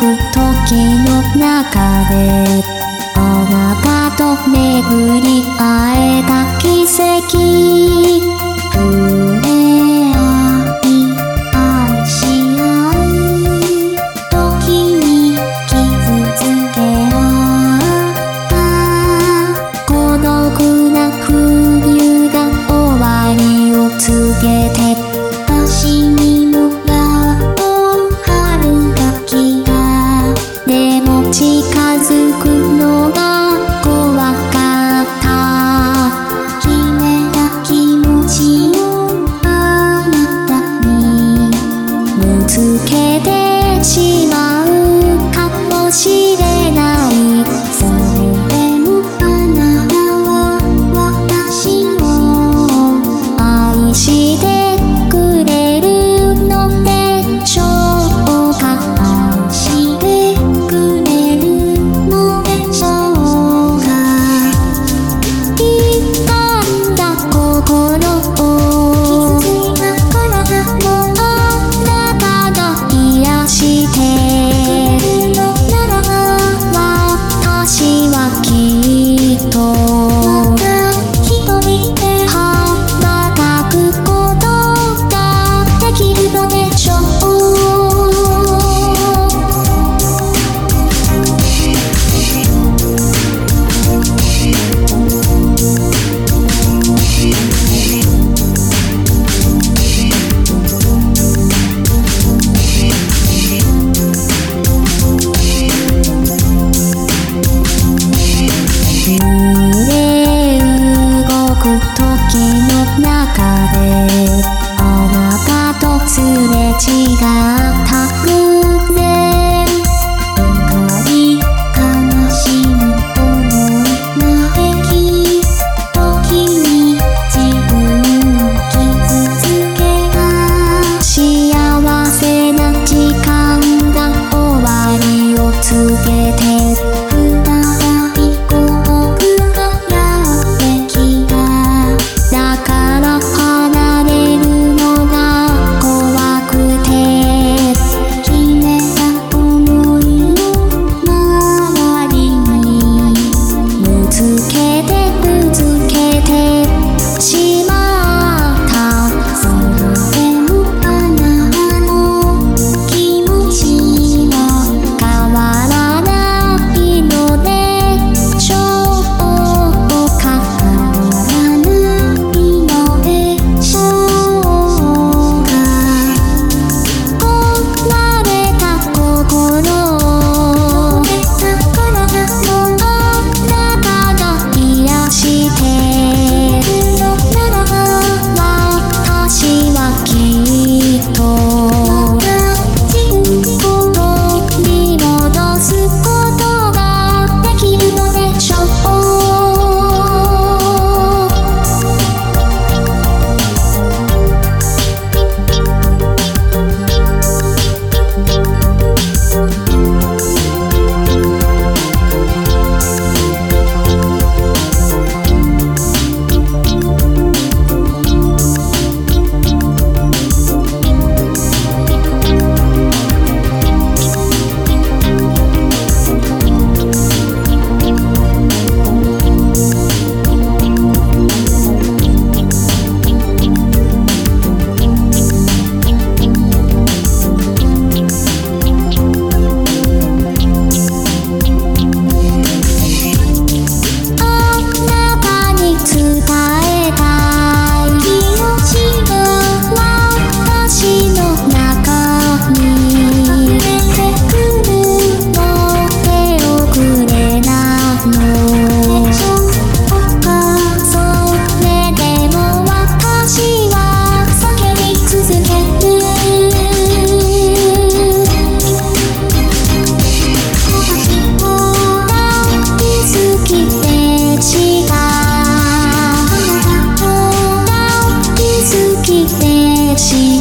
く時の中であなたと巡り会えた奇跡。違う心。